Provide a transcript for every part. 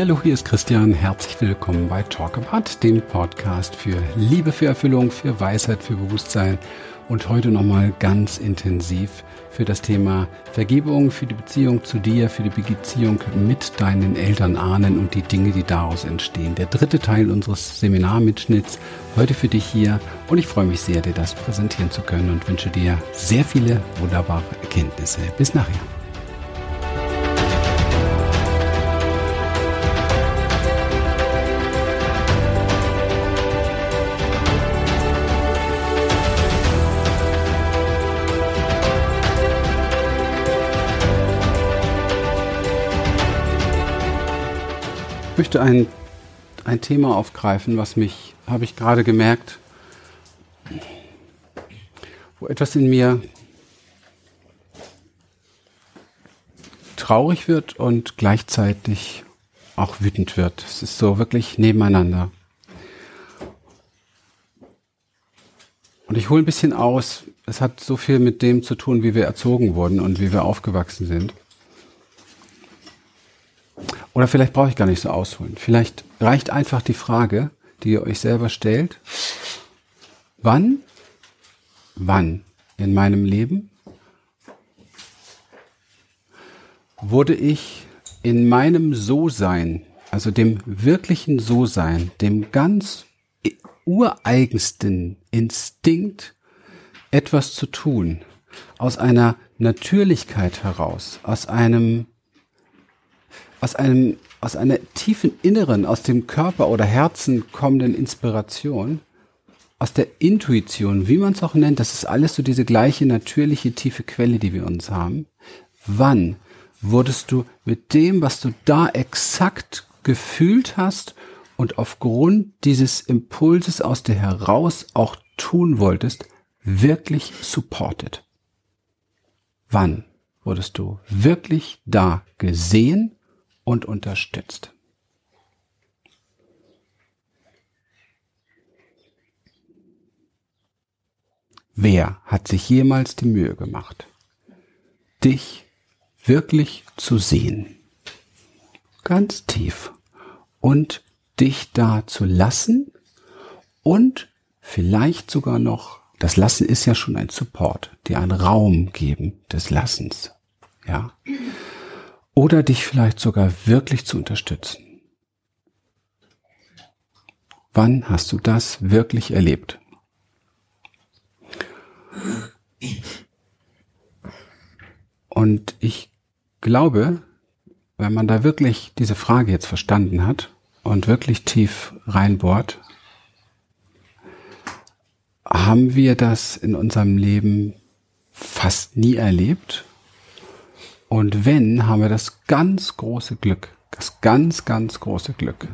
Hallo, hier ist Christian. Herzlich willkommen bei Talk About, dem Podcast für Liebe, für Erfüllung, für Weisheit, für Bewusstsein und heute nochmal ganz intensiv für das Thema Vergebung, für die Beziehung zu dir, für die Beziehung mit deinen Eltern, Ahnen und die Dinge, die daraus entstehen. Der dritte Teil unseres Seminarmitschnitts heute für dich hier und ich freue mich sehr, dir das präsentieren zu können und wünsche dir sehr viele wunderbare Erkenntnisse. Bis nachher. Ich möchte ein, ein Thema aufgreifen, was mich, habe ich gerade gemerkt, wo etwas in mir traurig wird und gleichzeitig auch wütend wird. Es ist so wirklich nebeneinander. Und ich hole ein bisschen aus. Es hat so viel mit dem zu tun, wie wir erzogen wurden und wie wir aufgewachsen sind. Oder vielleicht brauche ich gar nicht so ausholen. Vielleicht reicht einfach die Frage, die ihr euch selber stellt. Wann, wann in meinem Leben wurde ich in meinem So-Sein, also dem wirklichen So-Sein, dem ganz ureigensten Instinkt, etwas zu tun, aus einer Natürlichkeit heraus, aus einem aus einem, aus einer tiefen Inneren, aus dem Körper oder Herzen kommenden Inspiration, aus der Intuition, wie man es auch nennt, das ist alles so diese gleiche natürliche tiefe Quelle, die wir uns haben. Wann wurdest du mit dem, was du da exakt gefühlt hast und aufgrund dieses Impulses aus dir heraus auch tun wolltest, wirklich supported? Wann wurdest du wirklich da gesehen und unterstützt. Wer hat sich jemals die Mühe gemacht, dich wirklich zu sehen, ganz tief. Und dich da zu lassen und vielleicht sogar noch, das Lassen ist ja schon ein Support, dir einen Raum geben des Lassens, ja oder dich vielleicht sogar wirklich zu unterstützen. Wann hast du das wirklich erlebt? Und ich glaube, wenn man da wirklich diese Frage jetzt verstanden hat und wirklich tief reinbohrt, haben wir das in unserem Leben fast nie erlebt und wenn, haben wir das ganz große Glück, das ganz, ganz große Glück.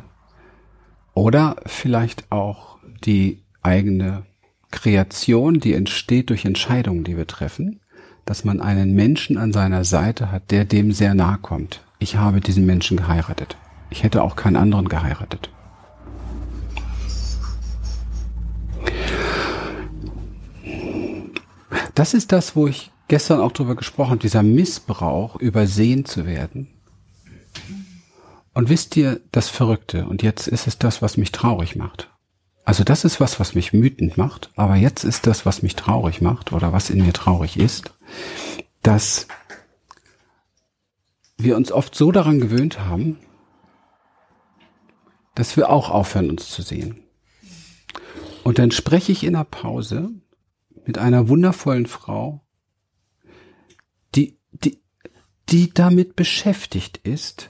Oder vielleicht auch die eigene Kreation, die entsteht durch Entscheidungen, die wir treffen, dass man einen Menschen an seiner Seite hat, der dem sehr nahe kommt. Ich habe diesen Menschen geheiratet. Ich hätte auch keinen anderen geheiratet. Das ist das, wo ich gestern auch drüber gesprochen, dieser Missbrauch, übersehen zu werden. Und wisst ihr, das Verrückte, und jetzt ist es das, was mich traurig macht. Also das ist was, was mich wütend macht, aber jetzt ist das, was mich traurig macht oder was in mir traurig ist, dass wir uns oft so daran gewöhnt haben, dass wir auch aufhören, uns zu sehen. Und dann spreche ich in der Pause mit einer wundervollen Frau, die, die damit beschäftigt ist,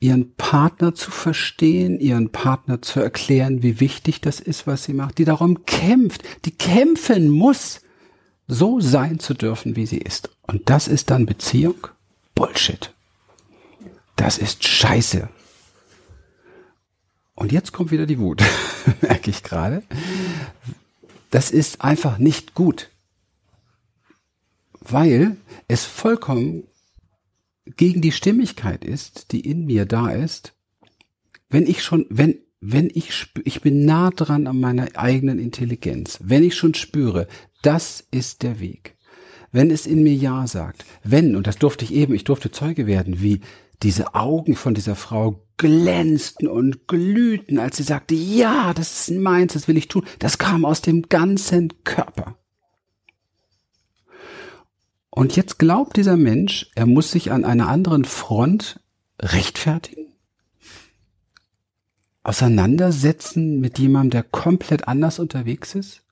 ihren Partner zu verstehen, ihren Partner zu erklären, wie wichtig das ist, was sie macht, die darum kämpft, die kämpfen muss, so sein zu dürfen, wie sie ist. Und das ist dann Beziehung? Bullshit. Das ist Scheiße. Und jetzt kommt wieder die Wut, merke ich gerade. Das ist einfach nicht gut weil es vollkommen gegen die Stimmigkeit ist, die in mir da ist, wenn ich schon, wenn, wenn ich, spüre, ich bin nah dran an meiner eigenen Intelligenz, wenn ich schon spüre, das ist der Weg. Wenn es in mir Ja sagt, wenn, und das durfte ich eben, ich durfte Zeuge werden, wie diese Augen von dieser Frau glänzten und glühten, als sie sagte, ja, das ist meins, das will ich tun. Das kam aus dem ganzen Körper. Und jetzt glaubt dieser Mensch, er muss sich an einer anderen Front rechtfertigen? Auseinandersetzen mit jemandem, der komplett anders unterwegs ist?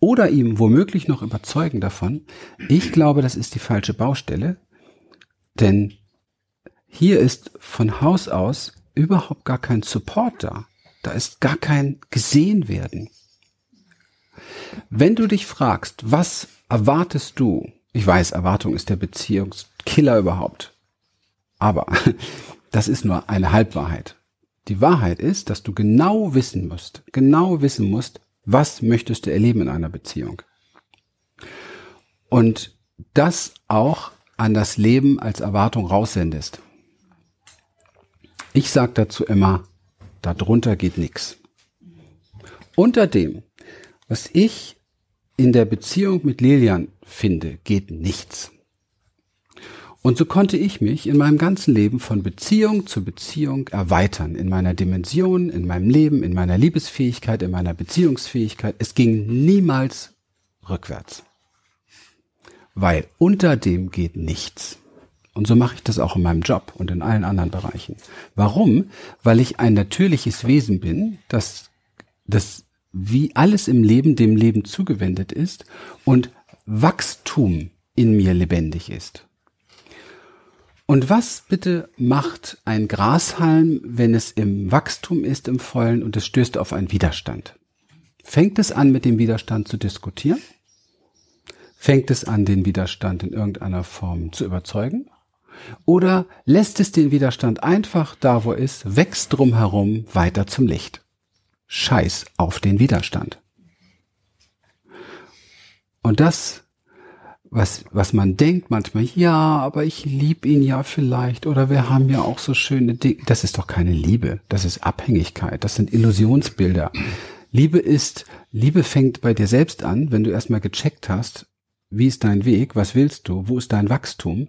Oder ihm womöglich noch überzeugen davon? Ich glaube, das ist die falsche Baustelle, denn hier ist von Haus aus überhaupt gar kein Support da. Da ist gar kein gesehen werden. Wenn du dich fragst, was erwartest du ich weiß, Erwartung ist der Beziehungskiller überhaupt. Aber das ist nur eine Halbwahrheit. Die Wahrheit ist, dass du genau wissen musst, genau wissen musst, was möchtest du erleben in einer Beziehung. Und das auch an das Leben als Erwartung raussendest. Ich sage dazu immer, darunter geht nichts. Unter dem, was ich in der Beziehung mit Lilian finde, geht nichts. Und so konnte ich mich in meinem ganzen Leben von Beziehung zu Beziehung erweitern, in meiner Dimension, in meinem Leben, in meiner Liebesfähigkeit, in meiner Beziehungsfähigkeit. Es ging niemals rückwärts. Weil unter dem geht nichts. Und so mache ich das auch in meinem Job und in allen anderen Bereichen. Warum? Weil ich ein natürliches Wesen bin, das, das wie alles im Leben dem Leben zugewendet ist und Wachstum in mir lebendig ist. Und was bitte macht ein Grashalm, wenn es im Wachstum ist, im Vollen und es stößt auf einen Widerstand? Fängt es an, mit dem Widerstand zu diskutieren? Fängt es an, den Widerstand in irgendeiner Form zu überzeugen? Oder lässt es den Widerstand einfach da, wo ist, wächst drumherum weiter zum Licht? Scheiß auf den Widerstand. Und das, was, was man denkt manchmal, ja, aber ich liebe ihn ja vielleicht oder wir haben ja auch so schöne Dinge. Das ist doch keine Liebe. Das ist Abhängigkeit. Das sind Illusionsbilder. Liebe ist, Liebe fängt bei dir selbst an, wenn du erstmal gecheckt hast, wie ist dein Weg, was willst du, wo ist dein Wachstum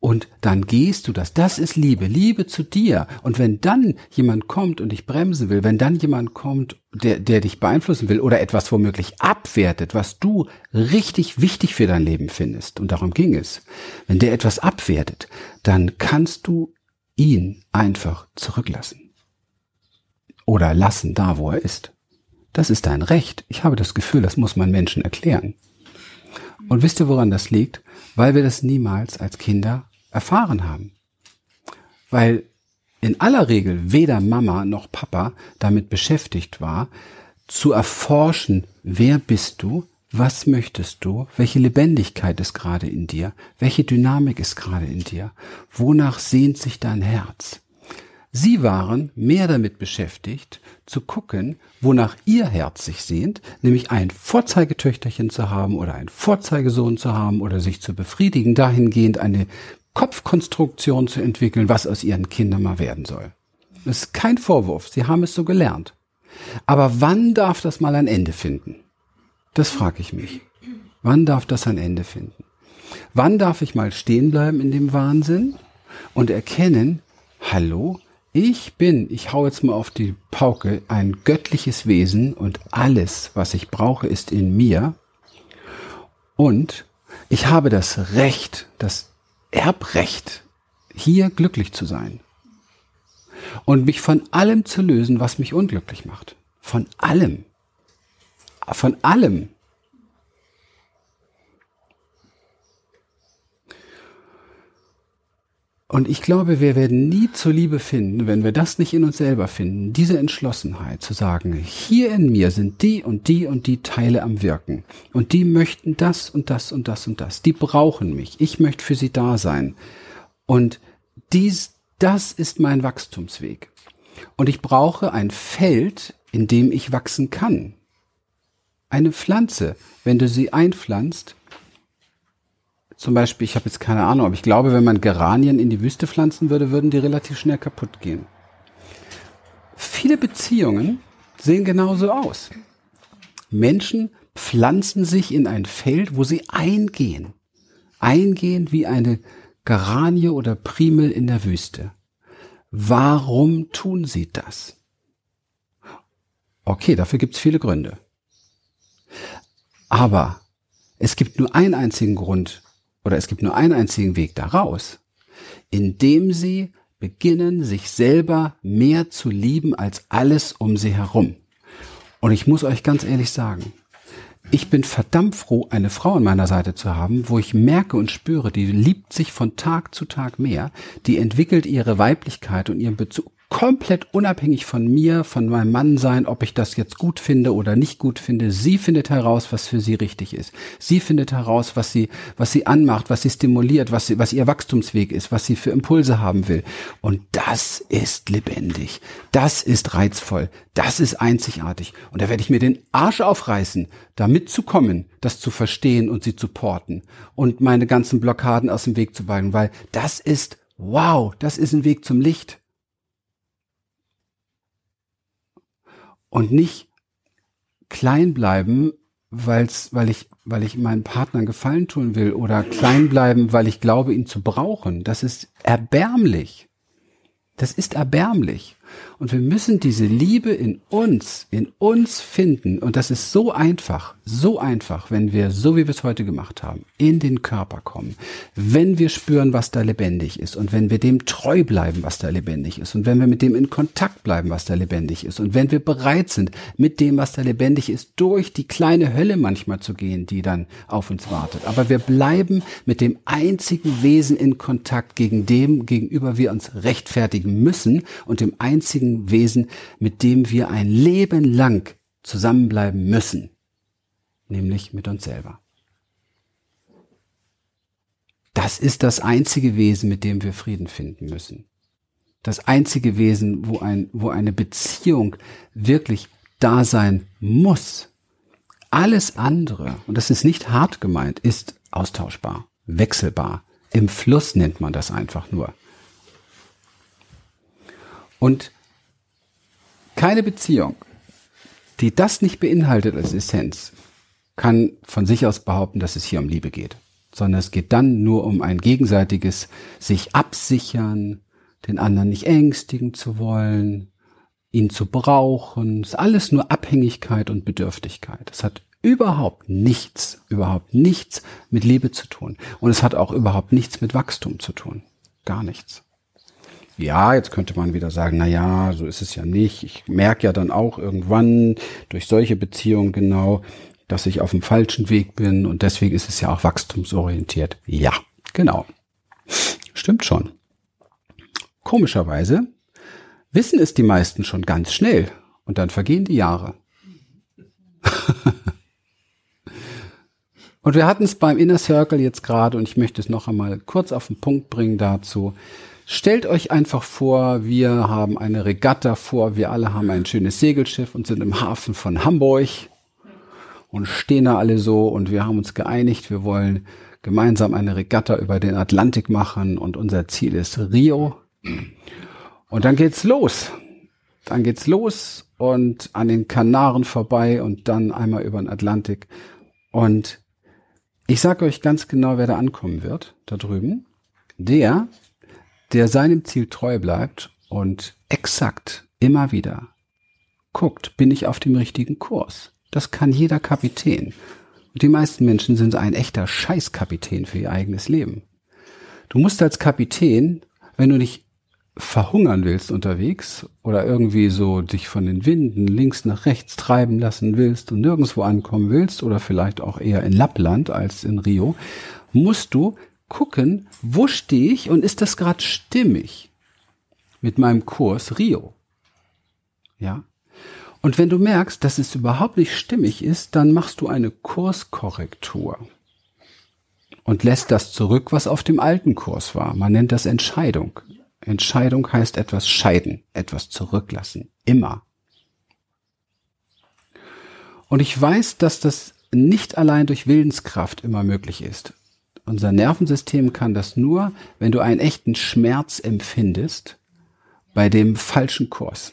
und dann gehst du das. Das ist Liebe. Liebe zu dir. Und wenn dann jemand kommt und dich bremsen will, wenn dann jemand kommt, der, der dich beeinflussen will oder etwas womöglich abwertet, was du richtig wichtig für dein Leben findest, und darum ging es, wenn der etwas abwertet, dann kannst du ihn einfach zurücklassen. Oder lassen da, wo er ist. Das ist dein Recht. Ich habe das Gefühl, das muss man Menschen erklären. Und wisst ihr, woran das liegt? Weil wir das niemals als Kinder erfahren haben. Weil in aller Regel weder Mama noch Papa damit beschäftigt war, zu erforschen, wer bist du, was möchtest du, welche Lebendigkeit ist gerade in dir, welche Dynamik ist gerade in dir, wonach sehnt sich dein Herz. Sie waren mehr damit beschäftigt, zu gucken, wonach ihr Herz sich sehnt, nämlich ein Vorzeigetöchterchen zu haben oder ein Vorzeigesohn zu haben oder sich zu befriedigen, dahingehend eine Kopfkonstruktion zu entwickeln, was aus ihren Kindern mal werden soll. Das ist kein Vorwurf, sie haben es so gelernt. Aber wann darf das mal ein Ende finden? Das frage ich mich. Wann darf das ein Ende finden? Wann darf ich mal stehen bleiben in dem Wahnsinn und erkennen, hallo, ich bin, ich hau jetzt mal auf die Pauke, ein göttliches Wesen und alles, was ich brauche, ist in mir. Und ich habe das Recht, das Erbrecht, hier glücklich zu sein. Und mich von allem zu lösen, was mich unglücklich macht. Von allem. Von allem. Und ich glaube, wir werden nie zur Liebe finden, wenn wir das nicht in uns selber finden. Diese Entschlossenheit zu sagen, hier in mir sind die und die und die Teile am Wirken. Und die möchten das und das und das und das. Die brauchen mich. Ich möchte für sie da sein. Und dies, das ist mein Wachstumsweg. Und ich brauche ein Feld, in dem ich wachsen kann. Eine Pflanze, wenn du sie einpflanzt, zum Beispiel, ich habe jetzt keine Ahnung, aber ich glaube, wenn man Geranien in die Wüste pflanzen würde, würden die relativ schnell kaputt gehen. Viele Beziehungen sehen genauso aus. Menschen pflanzen sich in ein Feld, wo sie eingehen. Eingehen wie eine Geranie oder Primel in der Wüste. Warum tun sie das? Okay, dafür gibt es viele Gründe. Aber es gibt nur einen einzigen Grund oder es gibt nur einen einzigen Weg daraus, indem sie beginnen, sich selber mehr zu lieben als alles um sie herum. Und ich muss euch ganz ehrlich sagen, ich bin verdammt froh, eine Frau an meiner Seite zu haben, wo ich merke und spüre, die liebt sich von Tag zu Tag mehr, die entwickelt ihre Weiblichkeit und ihren Bezug komplett unabhängig von mir, von meinem Mann sein, ob ich das jetzt gut finde oder nicht gut finde. Sie findet heraus, was für sie richtig ist. Sie findet heraus, was sie, was sie anmacht, was sie stimuliert, was sie, was ihr Wachstumsweg ist, was sie für Impulse haben will. Und das ist lebendig. Das ist reizvoll. Das ist einzigartig. Und da werde ich mir den Arsch aufreißen, da mitzukommen, das zu verstehen und sie zu porten und meine ganzen Blockaden aus dem Weg zu weichen, weil das ist Wow, das ist ein Weg zum Licht. Und nicht klein bleiben, weil's, weil ich, weil ich meinem Partner Gefallen tun will oder klein bleiben, weil ich glaube, ihn zu brauchen. Das ist erbärmlich. Das ist erbärmlich. Und wir müssen diese Liebe in uns, in uns finden. Und das ist so einfach, so einfach, wenn wir, so wie wir es heute gemacht haben, in den Körper kommen. Wenn wir spüren, was da lebendig ist. Und wenn wir dem treu bleiben, was da lebendig ist. Und wenn wir mit dem in Kontakt bleiben, was da lebendig ist. Und wenn wir bereit sind, mit dem, was da lebendig ist, durch die kleine Hölle manchmal zu gehen, die dann auf uns wartet. Aber wir bleiben mit dem einzigen Wesen in Kontakt, gegen dem, gegenüber wir uns rechtfertigen müssen und dem einzigen einzigen Wesen, mit dem wir ein Leben lang zusammenbleiben müssen, nämlich mit uns selber. Das ist das einzige Wesen, mit dem wir Frieden finden müssen. Das einzige Wesen, wo, ein, wo eine Beziehung wirklich da sein muss. Alles andere, und das ist nicht hart gemeint, ist austauschbar, wechselbar. Im Fluss nennt man das einfach nur. Und keine Beziehung, die das nicht beinhaltet als Essenz, kann von sich aus behaupten, dass es hier um Liebe geht, sondern es geht dann nur um ein gegenseitiges sich absichern, den anderen nicht ängstigen zu wollen, ihn zu brauchen. Es ist alles nur Abhängigkeit und Bedürftigkeit. Es hat überhaupt nichts, überhaupt nichts mit Liebe zu tun. Und es hat auch überhaupt nichts mit Wachstum zu tun. Gar nichts. Ja, jetzt könnte man wieder sagen, na ja, so ist es ja nicht. Ich merke ja dann auch irgendwann durch solche Beziehungen genau, dass ich auf dem falschen Weg bin und deswegen ist es ja auch wachstumsorientiert. Ja, genau. Stimmt schon. Komischerweise wissen es die meisten schon ganz schnell und dann vergehen die Jahre. und wir hatten es beim Inner Circle jetzt gerade und ich möchte es noch einmal kurz auf den Punkt bringen dazu. Stellt euch einfach vor, wir haben eine Regatta vor, wir alle haben ein schönes Segelschiff und sind im Hafen von Hamburg und stehen da alle so und wir haben uns geeinigt, wir wollen gemeinsam eine Regatta über den Atlantik machen und unser Ziel ist Rio. Und dann geht's los. Dann geht's los und an den Kanaren vorbei und dann einmal über den Atlantik. Und ich sage euch ganz genau, wer da ankommen wird, da drüben. Der, der seinem Ziel treu bleibt und exakt immer wieder guckt, bin ich auf dem richtigen Kurs. Das kann jeder Kapitän. Und die meisten Menschen sind ein echter Scheißkapitän für ihr eigenes Leben. Du musst als Kapitän, wenn du nicht verhungern willst unterwegs oder irgendwie so dich von den Winden links nach rechts treiben lassen willst und nirgendwo ankommen willst oder vielleicht auch eher in Lappland als in Rio, musst du gucken, wo stehe ich und ist das gerade stimmig mit meinem Kurs Rio? Ja. Und wenn du merkst, dass es überhaupt nicht stimmig ist, dann machst du eine Kurskorrektur und lässt das zurück, was auf dem alten Kurs war. Man nennt das Entscheidung. Entscheidung heißt etwas scheiden, etwas zurücklassen. Immer. Und ich weiß, dass das nicht allein durch Willenskraft immer möglich ist. Unser Nervensystem kann das nur, wenn du einen echten Schmerz empfindest bei dem falschen Kurs.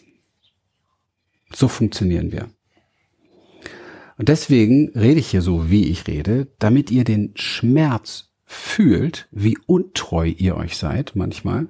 So funktionieren wir. Und deswegen rede ich hier so, wie ich rede, damit ihr den Schmerz fühlt, wie untreu ihr euch seid manchmal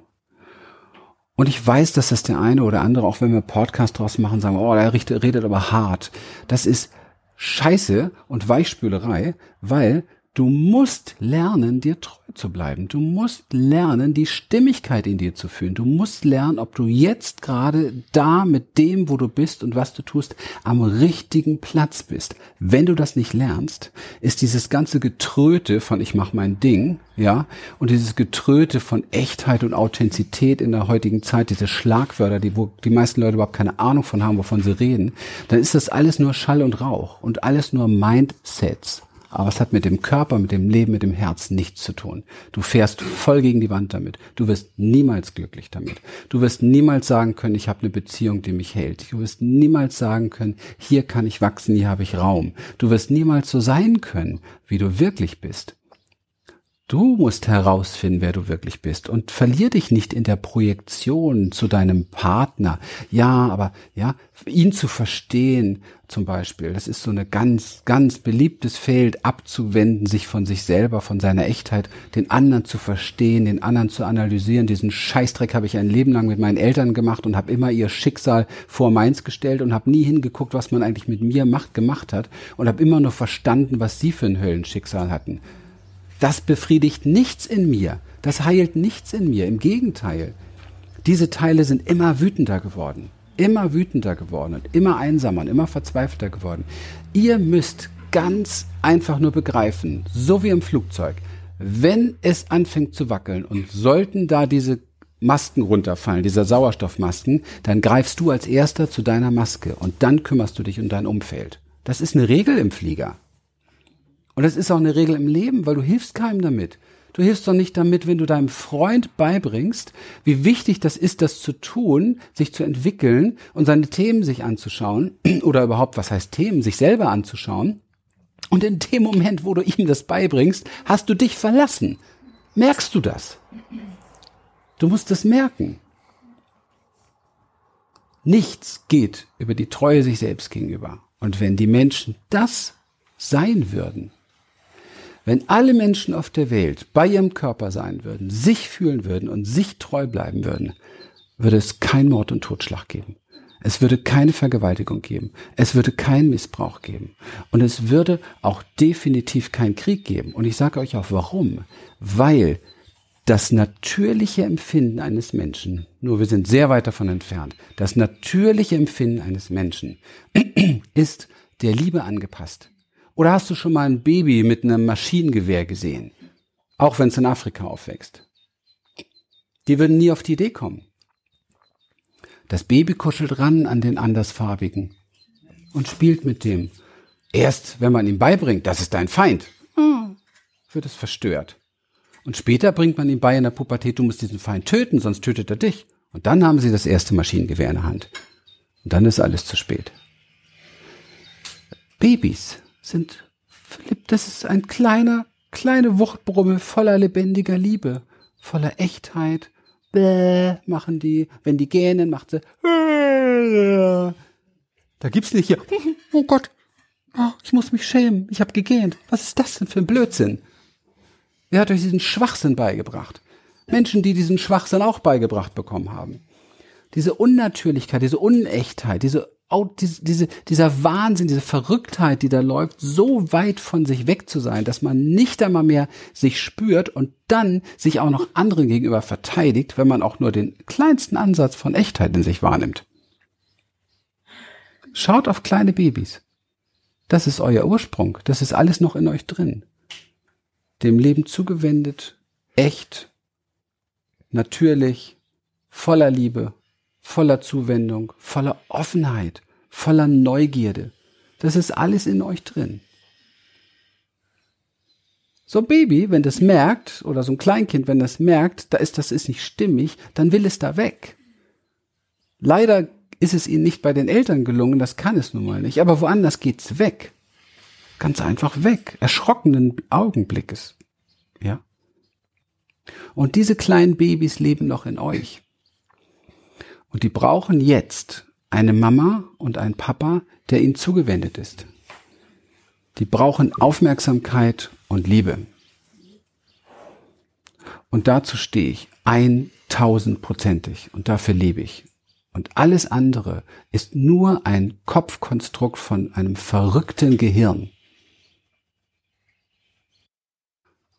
Und ich weiß, dass das der eine oder andere, auch wenn wir Podcast draus machen, sagen, oh, der redet aber hart. Das ist Scheiße und Weichspülerei, weil Du musst lernen, dir treu zu bleiben. Du musst lernen, die Stimmigkeit in dir zu fühlen. Du musst lernen, ob du jetzt gerade da mit dem, wo du bist und was du tust, am richtigen Platz bist. Wenn du das nicht lernst, ist dieses ganze Getröte von ich mach mein Ding, ja, und dieses Getröte von Echtheit und Authentizität in der heutigen Zeit, diese Schlagwörter, die wo die meisten Leute überhaupt keine Ahnung von haben, wovon sie reden, dann ist das alles nur Schall und Rauch und alles nur Mindsets. Aber es hat mit dem Körper, mit dem Leben, mit dem Herz nichts zu tun. Du fährst voll gegen die Wand damit. Du wirst niemals glücklich damit. Du wirst niemals sagen können, ich habe eine Beziehung, die mich hält. Du wirst niemals sagen können, hier kann ich wachsen, hier habe ich Raum. Du wirst niemals so sein können, wie du wirklich bist. Du musst herausfinden, wer du wirklich bist und verlier dich nicht in der Projektion zu deinem Partner. Ja, aber ja, ihn zu verstehen zum Beispiel, das ist so eine ganz, ganz beliebtes Feld, abzuwenden, sich von sich selber, von seiner Echtheit, den anderen zu verstehen, den anderen zu analysieren. Diesen Scheißdreck habe ich ein Leben lang mit meinen Eltern gemacht und habe immer ihr Schicksal vor meins gestellt und habe nie hingeguckt, was man eigentlich mit mir macht, gemacht hat und habe immer nur verstanden, was sie für ein Höllenschicksal hatten. Das befriedigt nichts in mir. Das heilt nichts in mir. Im Gegenteil. Diese Teile sind immer wütender geworden. Immer wütender geworden und immer einsamer und immer verzweifelter geworden. Ihr müsst ganz einfach nur begreifen, so wie im Flugzeug, wenn es anfängt zu wackeln und sollten da diese Masken runterfallen, dieser Sauerstoffmasken, dann greifst du als erster zu deiner Maske und dann kümmerst du dich um dein Umfeld. Das ist eine Regel im Flieger. Und das ist auch eine Regel im Leben, weil du hilfst keinem damit. Du hilfst doch nicht damit, wenn du deinem Freund beibringst, wie wichtig das ist, das zu tun, sich zu entwickeln und seine Themen sich anzuschauen oder überhaupt, was heißt Themen, sich selber anzuschauen. Und in dem Moment, wo du ihm das beibringst, hast du dich verlassen. Merkst du das? Du musst es merken. Nichts geht über die Treue sich selbst gegenüber. Und wenn die Menschen das sein würden, wenn alle Menschen auf der Welt bei ihrem Körper sein würden, sich fühlen würden und sich treu bleiben würden, würde es kein Mord und Totschlag geben. Es würde keine Vergewaltigung geben. Es würde keinen Missbrauch geben. Und es würde auch definitiv keinen Krieg geben. Und ich sage euch auch warum. Weil das natürliche Empfinden eines Menschen, nur wir sind sehr weit davon entfernt, das natürliche Empfinden eines Menschen ist der Liebe angepasst. Oder hast du schon mal ein Baby mit einem Maschinengewehr gesehen? Auch wenn es in Afrika aufwächst. Die würden nie auf die Idee kommen. Das Baby kuschelt ran an den andersfarbigen und spielt mit dem. Erst wenn man ihm beibringt, das ist dein Feind, wird es verstört. Und später bringt man ihm bei in der Pubertät, du musst diesen Feind töten, sonst tötet er dich. Und dann haben sie das erste Maschinengewehr in der Hand. Und dann ist alles zu spät. Babys sind, Philipp, das ist ein kleiner, kleine Wuchtbrumme voller lebendiger Liebe, voller Echtheit. Bäh, machen die. Wenn die gähnen, macht sie. Da gibt's nicht hier. Oh Gott, oh, ich muss mich schämen. Ich habe gegähnt. Was ist das denn für ein Blödsinn? Wer hat euch diesen Schwachsinn beigebracht? Menschen, die diesen Schwachsinn auch beigebracht bekommen haben. Diese Unnatürlichkeit, diese Unechtheit, diese diese, dieser Wahnsinn, diese Verrücktheit, die da läuft, so weit von sich weg zu sein, dass man nicht einmal mehr sich spürt und dann sich auch noch anderen gegenüber verteidigt, wenn man auch nur den kleinsten Ansatz von Echtheit in sich wahrnimmt. Schaut auf kleine Babys. Das ist euer Ursprung. Das ist alles noch in euch drin. Dem Leben zugewendet, echt, natürlich, voller Liebe, voller Zuwendung, voller Offenheit, voller Neugierde. Das ist alles in euch drin. So ein Baby, wenn das merkt, oder so ein Kleinkind, wenn das merkt, da ist das ist nicht stimmig, dann will es da weg. Leider ist es ihnen nicht bei den Eltern gelungen, das kann es nun mal nicht, aber woanders geht's weg. Ganz einfach weg, erschrockenen Augenblickes. Ja? Und diese kleinen Babys leben noch in euch. Und die brauchen jetzt eine Mama und einen Papa, der ihnen zugewendet ist. Die brauchen Aufmerksamkeit und Liebe. Und dazu stehe ich 100 tausendprozentig. Und dafür lebe ich. Und alles andere ist nur ein Kopfkonstrukt von einem verrückten Gehirn.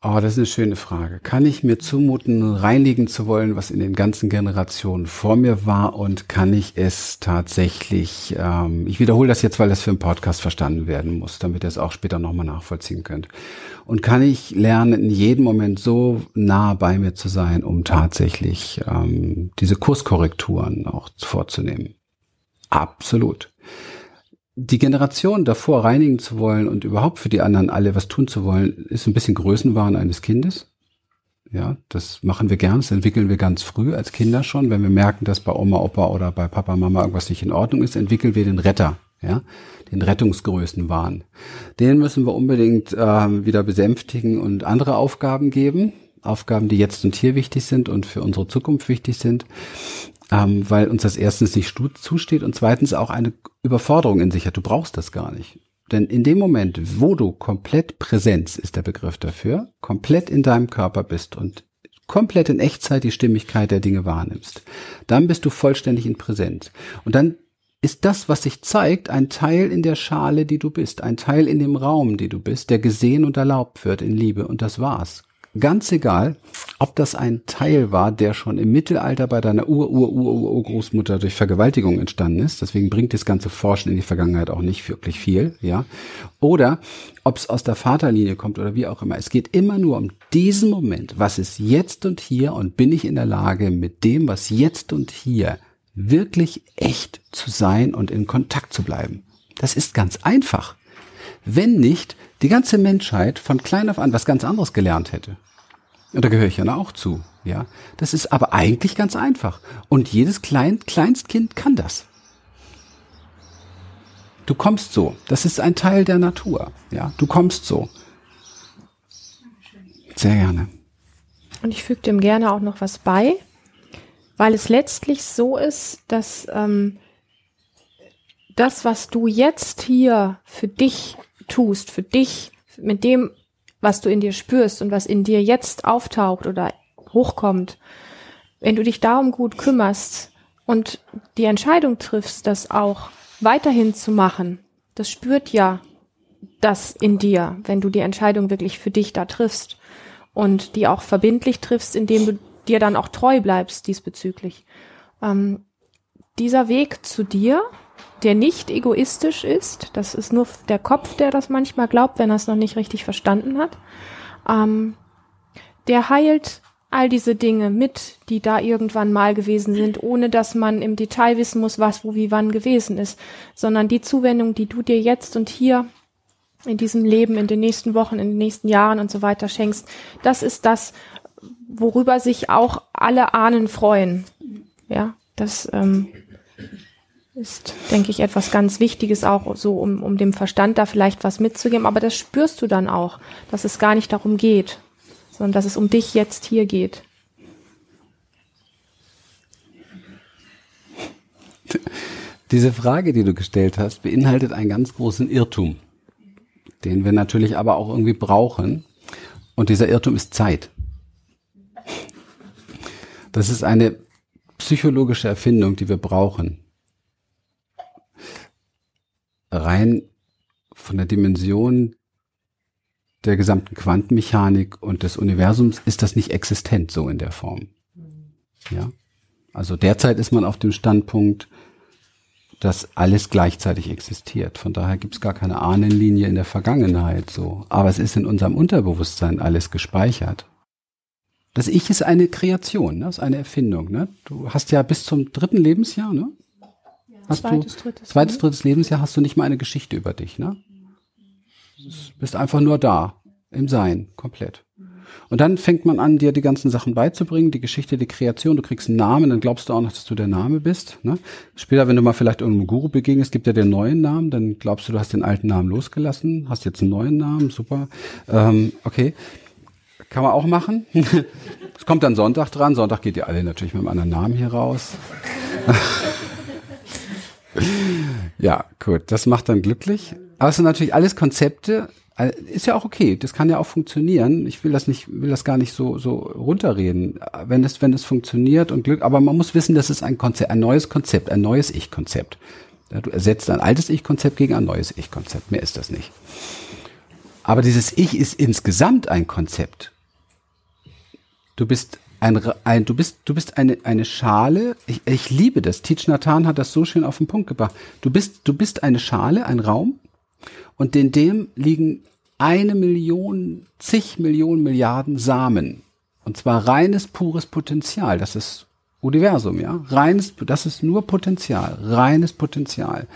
Oh, das ist eine schöne Frage. Kann ich mir zumuten, reinigen zu wollen, was in den ganzen Generationen vor mir war? Und kann ich es tatsächlich, ähm, ich wiederhole das jetzt, weil das für einen Podcast verstanden werden muss, damit ihr es auch später nochmal nachvollziehen könnt. Und kann ich lernen, in jedem Moment so nah bei mir zu sein, um tatsächlich ähm, diese Kurskorrekturen auch vorzunehmen? Absolut die Generation davor reinigen zu wollen und überhaupt für die anderen alle was tun zu wollen, ist ein bisschen Größenwahn eines Kindes. Ja, das machen wir gern, das entwickeln wir ganz früh als Kinder schon. Wenn wir merken, dass bei Oma, Opa oder bei Papa, Mama irgendwas nicht in Ordnung ist, entwickeln wir den Retter, ja, den Rettungsgrößenwahn. Den müssen wir unbedingt äh, wieder besänftigen und andere Aufgaben geben. Aufgaben, die jetzt und hier wichtig sind und für unsere Zukunft wichtig sind ähm, weil uns das erstens nicht zusteht und zweitens auch eine Überforderung in sich hat. Du brauchst das gar nicht. Denn in dem Moment, wo du komplett Präsenz ist der Begriff dafür, komplett in deinem Körper bist und komplett in Echtzeit die Stimmigkeit der Dinge wahrnimmst, dann bist du vollständig in Präsenz. Und dann ist das, was sich zeigt, ein Teil in der Schale, die du bist, ein Teil in dem Raum, die du bist, der gesehen und erlaubt wird in Liebe. Und das war's. Ganz egal, ob das ein Teil war, der schon im Mittelalter bei deiner Ur-Ur-Ur-Urgroßmutter durch Vergewaltigung entstanden ist. Deswegen bringt das ganze Forschen in die Vergangenheit auch nicht wirklich viel, ja. Oder ob es aus der Vaterlinie kommt oder wie auch immer. Es geht immer nur um diesen Moment. Was ist jetzt und hier und bin ich in der Lage, mit dem, was jetzt und hier wirklich echt zu sein und in Kontakt zu bleiben? Das ist ganz einfach. Wenn nicht, die ganze Menschheit von klein auf an was ganz anderes gelernt hätte. Und da gehöre ich ja auch zu, ja. Das ist aber eigentlich ganz einfach. Und jedes Klein, Kleinstkind kann das. Du kommst so. Das ist ein Teil der Natur, ja. Du kommst so. Sehr gerne. Und ich füge dem gerne auch noch was bei, weil es letztlich so ist, dass ähm, das, was du jetzt hier für dich tust, für dich, mit dem, was du in dir spürst und was in dir jetzt auftaucht oder hochkommt, wenn du dich darum gut kümmerst und die Entscheidung triffst, das auch weiterhin zu machen, das spürt ja das in dir, wenn du die Entscheidung wirklich für dich da triffst und die auch verbindlich triffst, indem du dir dann auch treu bleibst diesbezüglich. Ähm, dieser Weg zu dir der nicht egoistisch ist. Das ist nur der Kopf, der das manchmal glaubt, wenn er es noch nicht richtig verstanden hat. Ähm, der heilt all diese Dinge mit, die da irgendwann mal gewesen sind, ohne dass man im Detail wissen muss, was, wo, wie, wann gewesen ist, sondern die Zuwendung, die du dir jetzt und hier in diesem Leben, in den nächsten Wochen, in den nächsten Jahren und so weiter schenkst, das ist das, worüber sich auch alle Ahnen freuen. Ja, das ähm, ist, denke ich, etwas ganz Wichtiges auch so, um, um dem Verstand da vielleicht was mitzugeben. Aber das spürst du dann auch, dass es gar nicht darum geht, sondern dass es um dich jetzt hier geht. Diese Frage, die du gestellt hast, beinhaltet einen ganz großen Irrtum, den wir natürlich aber auch irgendwie brauchen. Und dieser Irrtum ist Zeit. Das ist eine psychologische Erfindung, die wir brauchen rein von der Dimension der gesamten Quantenmechanik und des Universums ist das nicht existent so in der Form. Ja. Also derzeit ist man auf dem Standpunkt, dass alles gleichzeitig existiert. Von daher gibt es gar keine Ahnenlinie in der Vergangenheit so. Aber es ist in unserem Unterbewusstsein alles gespeichert. Das Ich ist eine Kreation, ne? ist eine Erfindung. Ne? Du hast ja bis zum dritten Lebensjahr, ne? Hast zweites, du, drittes, zweites, drittes Lebensjahr hast du nicht mal eine Geschichte über dich, ne? Du bist einfach nur da, im Sein, komplett. Und dann fängt man an, dir die ganzen Sachen beizubringen, die Geschichte, die Kreation, du kriegst einen Namen, dann glaubst du auch noch, dass du der Name bist. Ne? Später, wenn du mal vielleicht irgendeinem Guru begegnest, gibt er dir einen neuen Namen, dann glaubst du, du hast den alten Namen losgelassen, hast jetzt einen neuen Namen, super. Ähm, okay, kann man auch machen. Es kommt dann Sonntag dran, Sonntag geht ihr alle natürlich mit einem anderen Namen hier raus. ja, gut, das macht dann glücklich. Aber es sind natürlich alles Konzepte, Ist ja auch okay, das kann ja auch funktionieren. Ich will das nicht, will das gar nicht so so runterreden. Wenn es wenn es funktioniert und Glück, aber man muss wissen, das ist ein Konzept, ein neues Konzept, ein neues Ich-Konzept. Du ersetzt ein altes Ich-Konzept gegen ein neues Ich-Konzept. Mehr ist das nicht. Aber dieses Ich ist insgesamt ein Konzept. Du bist ein, ein du bist, du bist eine, eine Schale. Ich, ich liebe das. Teach Nathan hat das so schön auf den Punkt gebracht. Du bist, du bist eine Schale, ein Raum. Und in dem liegen eine Million, zig Millionen Milliarden Samen. Und zwar reines, pures Potenzial. Das ist Universum, ja. Reines, das ist nur Potenzial. Reines Potenzial.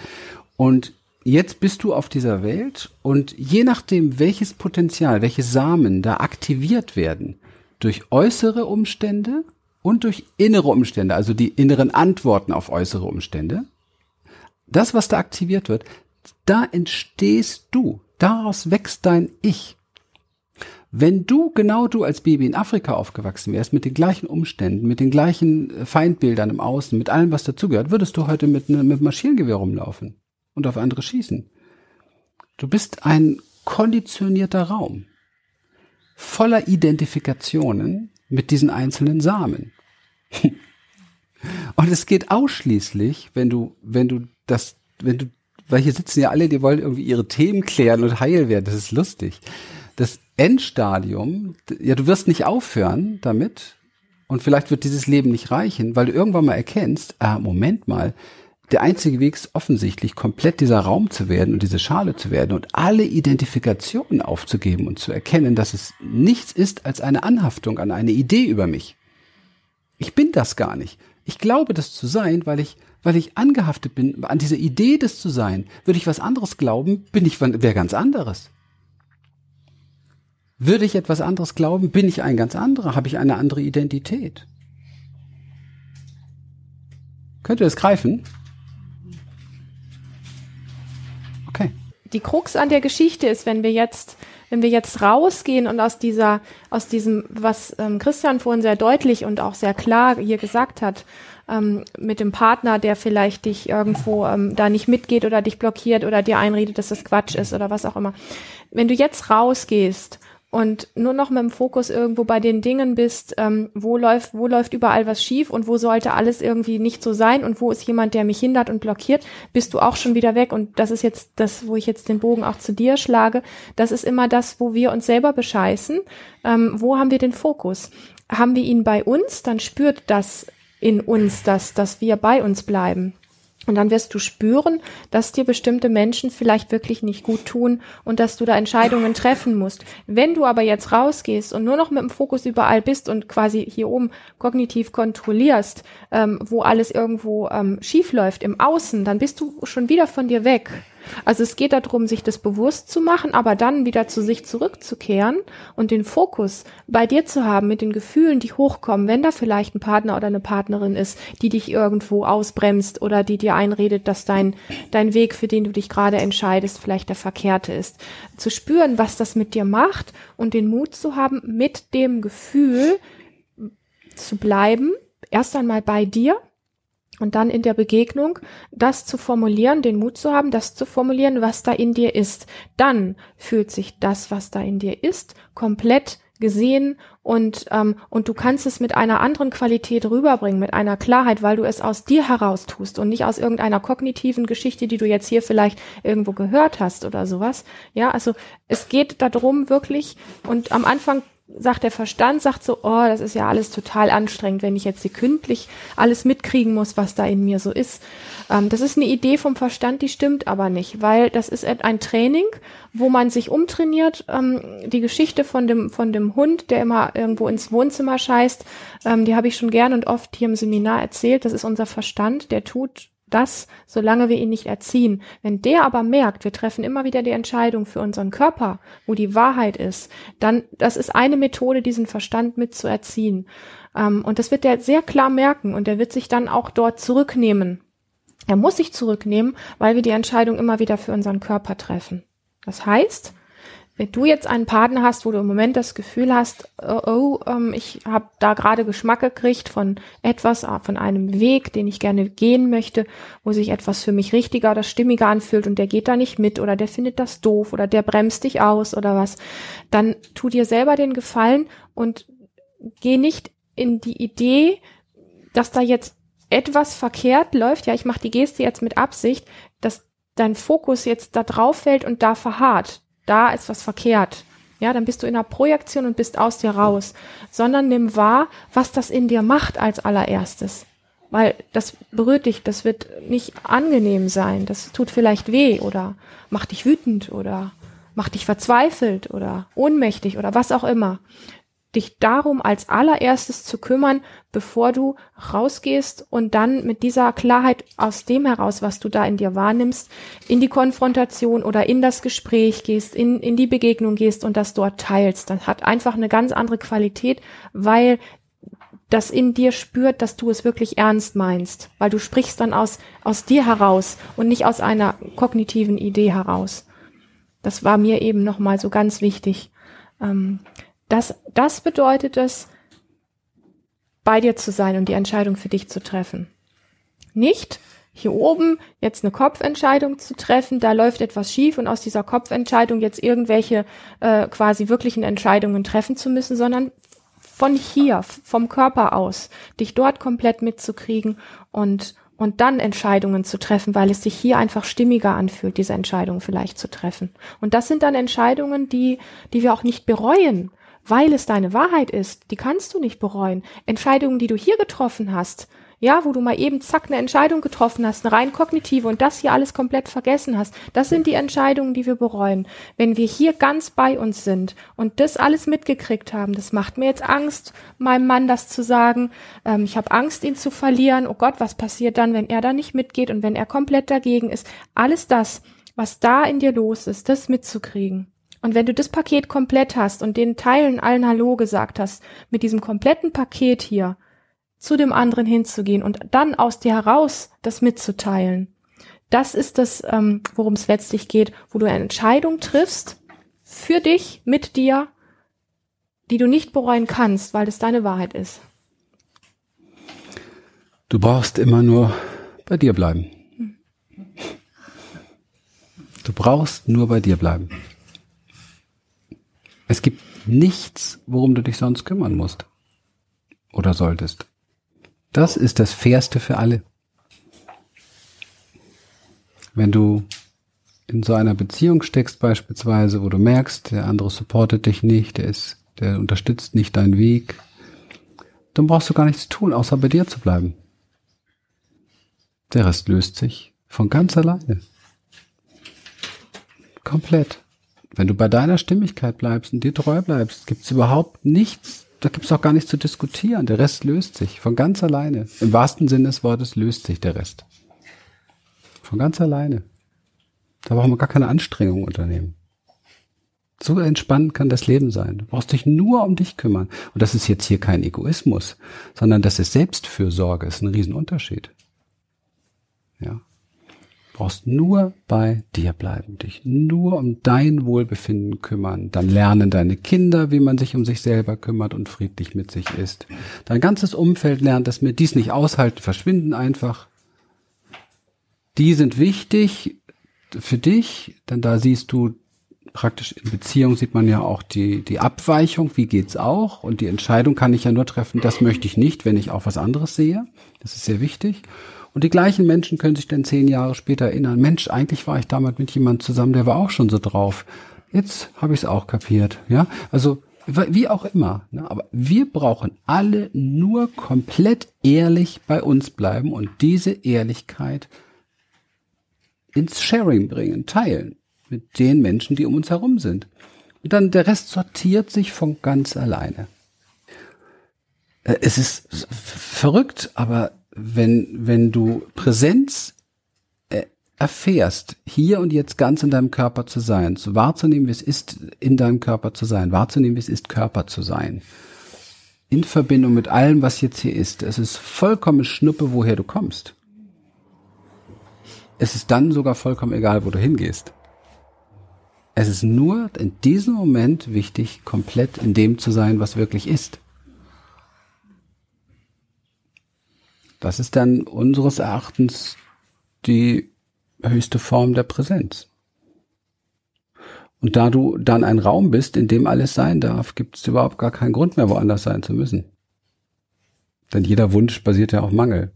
Und jetzt bist du auf dieser Welt und je nachdem, welches Potenzial, welche Samen da aktiviert werden, durch äußere Umstände und durch innere Umstände, also die inneren Antworten auf äußere Umstände, das, was da aktiviert wird, da entstehst du. Daraus wächst dein Ich. Wenn du, genau du als Baby in Afrika aufgewachsen wärst, mit den gleichen Umständen, mit den gleichen Feindbildern im Außen, mit allem, was dazugehört, würdest du heute mit, ne, mit Maschinengewehr rumlaufen und auf andere schießen. Du bist ein konditionierter Raum voller Identifikationen mit diesen einzelnen Samen. Und es geht ausschließlich, wenn du, wenn du das, wenn du, weil hier sitzen ja alle, die wollen irgendwie ihre Themen klären und heil werden, das ist lustig. Das Endstadium, ja, du wirst nicht aufhören damit und vielleicht wird dieses Leben nicht reichen, weil du irgendwann mal erkennst, ah, Moment mal, der einzige Weg ist offensichtlich, komplett dieser Raum zu werden und diese Schale zu werden und alle Identifikationen aufzugeben und zu erkennen, dass es nichts ist als eine Anhaftung an eine Idee über mich. Ich bin das gar nicht. Ich glaube, das zu sein, weil ich, weil ich angehaftet bin an diese Idee, das zu sein. Würde ich was anderes glauben, bin ich wer ganz anderes. Würde ich etwas anderes glauben, bin ich ein ganz anderer, habe ich eine andere Identität. Könnt ihr das greifen? Die Krux an der Geschichte ist, wenn wir jetzt, wenn wir jetzt rausgehen und aus dieser, aus diesem, was ähm, Christian vorhin sehr deutlich und auch sehr klar hier gesagt hat, ähm, mit dem Partner, der vielleicht dich irgendwo ähm, da nicht mitgeht oder dich blockiert oder dir einredet, dass das Quatsch ist oder was auch immer. Wenn du jetzt rausgehst und nur noch mit dem Fokus irgendwo bei den Dingen bist, ähm, wo läuft, wo läuft überall was schief und wo sollte alles irgendwie nicht so sein und wo ist jemand, der mich hindert und blockiert, bist du auch schon wieder weg. Und das ist jetzt das, wo ich jetzt den Bogen auch zu dir schlage. Das ist immer das, wo wir uns selber bescheißen. Ähm, wo haben wir den Fokus? Haben wir ihn bei uns, dann spürt das in uns, dass, dass wir bei uns bleiben. Und dann wirst du spüren, dass dir bestimmte Menschen vielleicht wirklich nicht gut tun und dass du da Entscheidungen treffen musst. Wenn du aber jetzt rausgehst und nur noch mit dem Fokus überall bist und quasi hier oben kognitiv kontrollierst, ähm, wo alles irgendwo ähm, schief läuft im Außen, dann bist du schon wieder von dir weg. Also es geht darum, sich das bewusst zu machen, aber dann wieder zu sich zurückzukehren und den Fokus bei dir zu haben mit den Gefühlen, die hochkommen, wenn da vielleicht ein Partner oder eine Partnerin ist, die dich irgendwo ausbremst oder die dir einredet, dass dein, dein Weg, für den du dich gerade entscheidest, vielleicht der verkehrte ist. Zu spüren, was das mit dir macht und den Mut zu haben, mit dem Gefühl zu bleiben, erst einmal bei dir und dann in der Begegnung das zu formulieren, den Mut zu haben, das zu formulieren, was da in dir ist. Dann fühlt sich das, was da in dir ist, komplett gesehen und ähm, und du kannst es mit einer anderen Qualität rüberbringen, mit einer Klarheit, weil du es aus dir heraus tust und nicht aus irgendeiner kognitiven Geschichte, die du jetzt hier vielleicht irgendwo gehört hast oder sowas. Ja, also es geht darum wirklich und am Anfang sagt der Verstand, sagt so, oh, das ist ja alles total anstrengend, wenn ich jetzt sekündlich alles mitkriegen muss, was da in mir so ist. Ähm, das ist eine Idee vom Verstand, die stimmt aber nicht, weil das ist ein Training, wo man sich umtrainiert. Ähm, die Geschichte von dem, von dem Hund, der immer irgendwo ins Wohnzimmer scheißt, ähm, die habe ich schon gern und oft hier im Seminar erzählt. Das ist unser Verstand, der tut das, solange wir ihn nicht erziehen. Wenn der aber merkt, wir treffen immer wieder die Entscheidung für unseren Körper, wo die Wahrheit ist, dann, das ist eine Methode, diesen Verstand mit zu erziehen. Ähm, und das wird der sehr klar merken und der wird sich dann auch dort zurücknehmen. Er muss sich zurücknehmen, weil wir die Entscheidung immer wieder für unseren Körper treffen. Das heißt, wenn du jetzt einen Partner hast, wo du im Moment das Gefühl hast, oh, oh ähm, ich habe da gerade Geschmack gekriegt von etwas, äh, von einem Weg, den ich gerne gehen möchte, wo sich etwas für mich richtiger oder stimmiger anfühlt und der geht da nicht mit oder der findet das doof oder der bremst dich aus oder was, dann tu dir selber den Gefallen und geh nicht in die Idee, dass da jetzt etwas verkehrt läuft. Ja, ich mache die Geste jetzt mit Absicht, dass dein Fokus jetzt da drauf fällt und da verharrt da ist was verkehrt. Ja, dann bist du in einer Projektion und bist aus dir raus, sondern nimm wahr, was das in dir macht als allererstes. Weil das berührt dich, das wird nicht angenehm sein, das tut vielleicht weh oder macht dich wütend oder macht dich verzweifelt oder ohnmächtig oder was auch immer dich darum als allererstes zu kümmern, bevor du rausgehst und dann mit dieser Klarheit aus dem heraus, was du da in dir wahrnimmst, in die Konfrontation oder in das Gespräch gehst, in, in die Begegnung gehst und das dort teilst. Das hat einfach eine ganz andere Qualität, weil das in dir spürt, dass du es wirklich ernst meinst, weil du sprichst dann aus, aus dir heraus und nicht aus einer kognitiven Idee heraus. Das war mir eben nochmal so ganz wichtig. Ähm, das, das bedeutet es, bei dir zu sein und die Entscheidung für dich zu treffen. Nicht hier oben jetzt eine Kopfentscheidung zu treffen, da läuft etwas schief und aus dieser Kopfentscheidung jetzt irgendwelche äh, quasi wirklichen Entscheidungen treffen zu müssen, sondern von hier, vom Körper aus, dich dort komplett mitzukriegen und und dann Entscheidungen zu treffen, weil es sich hier einfach stimmiger anfühlt, diese Entscheidung vielleicht zu treffen. Und das sind dann Entscheidungen, die, die wir auch nicht bereuen, weil es deine Wahrheit ist, die kannst du nicht bereuen. Entscheidungen, die du hier getroffen hast, ja, wo du mal eben zack eine Entscheidung getroffen hast, eine rein kognitive und das hier alles komplett vergessen hast, das sind die Entscheidungen, die wir bereuen. Wenn wir hier ganz bei uns sind und das alles mitgekriegt haben, das macht mir jetzt Angst, meinem Mann das zu sagen. Ähm, ich habe Angst, ihn zu verlieren. Oh Gott, was passiert dann, wenn er da nicht mitgeht und wenn er komplett dagegen ist? Alles das, was da in dir los ist, das mitzukriegen. Und wenn du das Paket komplett hast und den Teilen allen Hallo gesagt hast, mit diesem kompletten Paket hier zu dem anderen hinzugehen und dann aus dir heraus das mitzuteilen, das ist das, ähm, worum es letztlich geht, wo du eine Entscheidung triffst für dich, mit dir, die du nicht bereuen kannst, weil es deine Wahrheit ist. Du brauchst immer nur bei dir bleiben. Du brauchst nur bei dir bleiben. Es gibt nichts, worum du dich sonst kümmern musst. Oder solltest. Das ist das Fairste für alle. Wenn du in so einer Beziehung steckst beispielsweise, wo du merkst, der andere supportet dich nicht, der ist, der unterstützt nicht deinen Weg, dann brauchst du gar nichts tun, außer bei dir zu bleiben. Der Rest löst sich von ganz alleine. Komplett. Wenn du bei deiner Stimmigkeit bleibst und dir treu bleibst, gibt's überhaupt nichts, da gibt's auch gar nichts zu diskutieren. Der Rest löst sich von ganz alleine. Im wahrsten Sinne des Wortes löst sich der Rest. Von ganz alleine. Da brauchen wir gar keine Anstrengung unternehmen. So entspannt kann das Leben sein. Du brauchst dich nur um dich kümmern. Und das ist jetzt hier kein Egoismus, sondern das ist Selbstfürsorge. Das ist ein Riesenunterschied. Ja brauchst nur bei dir bleiben, dich nur um dein Wohlbefinden kümmern. Dann lernen deine Kinder, wie man sich um sich selber kümmert und friedlich mit sich ist. Dein ganzes Umfeld lernt, dass wir dies nicht aushalten, verschwinden einfach. Die sind wichtig für dich, denn da siehst du praktisch in Beziehung sieht man ja auch die, die Abweichung, wie geht's auch? Und die Entscheidung kann ich ja nur treffen, das möchte ich nicht, wenn ich auch was anderes sehe. Das ist sehr wichtig. Und die gleichen Menschen können sich dann zehn Jahre später erinnern, Mensch, eigentlich war ich damals mit jemandem zusammen, der war auch schon so drauf. Jetzt habe ich es auch kapiert. Ja, also wie auch immer. Ne? Aber wir brauchen alle nur komplett ehrlich bei uns bleiben und diese Ehrlichkeit ins Sharing bringen, teilen mit den Menschen, die um uns herum sind. Und dann der Rest sortiert sich von ganz alleine. Äh, es ist verrückt, aber wenn, wenn du Präsenz äh, erfährst, hier und jetzt ganz in deinem Körper zu sein, zu wahrzunehmen, wie es ist, in deinem Körper zu sein, wahrzunehmen, wie es ist, Körper zu sein, in Verbindung mit allem, was jetzt hier ist, es ist vollkommen Schnuppe, woher du kommst. Es ist dann sogar vollkommen egal, wo du hingehst. Es ist nur in diesem Moment wichtig, komplett in dem zu sein, was wirklich ist. Das ist dann unseres Erachtens die höchste Form der Präsenz. Und da du dann ein Raum bist, in dem alles sein darf, gibt es überhaupt gar keinen Grund mehr, woanders sein zu müssen. Denn jeder Wunsch basiert ja auf Mangel.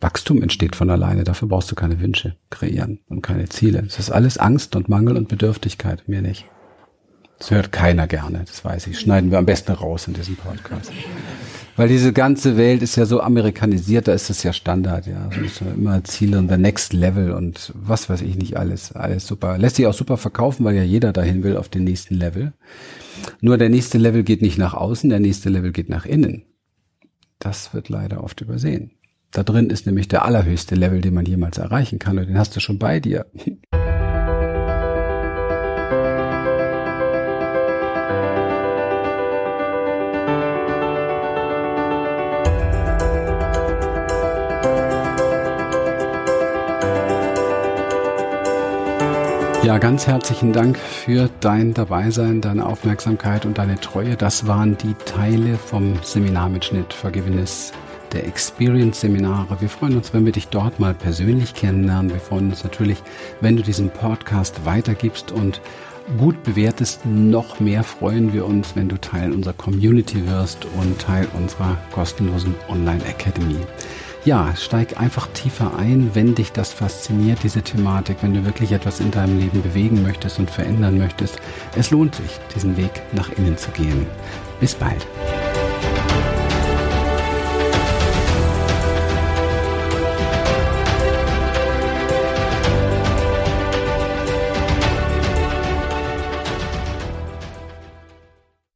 Wachstum entsteht von alleine, dafür brauchst du keine Wünsche kreieren und keine Ziele. Es ist alles Angst und Mangel und Bedürftigkeit, mehr nicht. Das hört keiner gerne, das weiß ich. Schneiden wir am besten raus in diesem Podcast. Weil diese ganze Welt ist ja so amerikanisiert, da ist es ja Standard, ja. Also immer Ziele und the next level und was weiß ich nicht alles. Alles super. Lässt sich auch super verkaufen, weil ja jeder dahin will auf den nächsten Level. Nur der nächste Level geht nicht nach außen, der nächste Level geht nach innen. Das wird leider oft übersehen. Da drin ist nämlich der allerhöchste Level, den man jemals erreichen kann und den hast du schon bei dir. Ja, ganz herzlichen Dank für dein Dabeisein, deine Aufmerksamkeit und deine Treue. Das waren die Teile vom Seminarmitschnitt Forgiveness der Experience-Seminare. Wir freuen uns, wenn wir dich dort mal persönlich kennenlernen. Wir freuen uns natürlich, wenn du diesen Podcast weitergibst und gut bewertest. Noch mehr freuen wir uns, wenn du Teil unserer Community wirst und Teil unserer kostenlosen Online Academy ja, steig einfach tiefer ein, wenn dich das fasziniert, diese Thematik, wenn du wirklich etwas in deinem Leben bewegen möchtest und verändern möchtest. Es lohnt sich, diesen Weg nach innen zu gehen. Bis bald.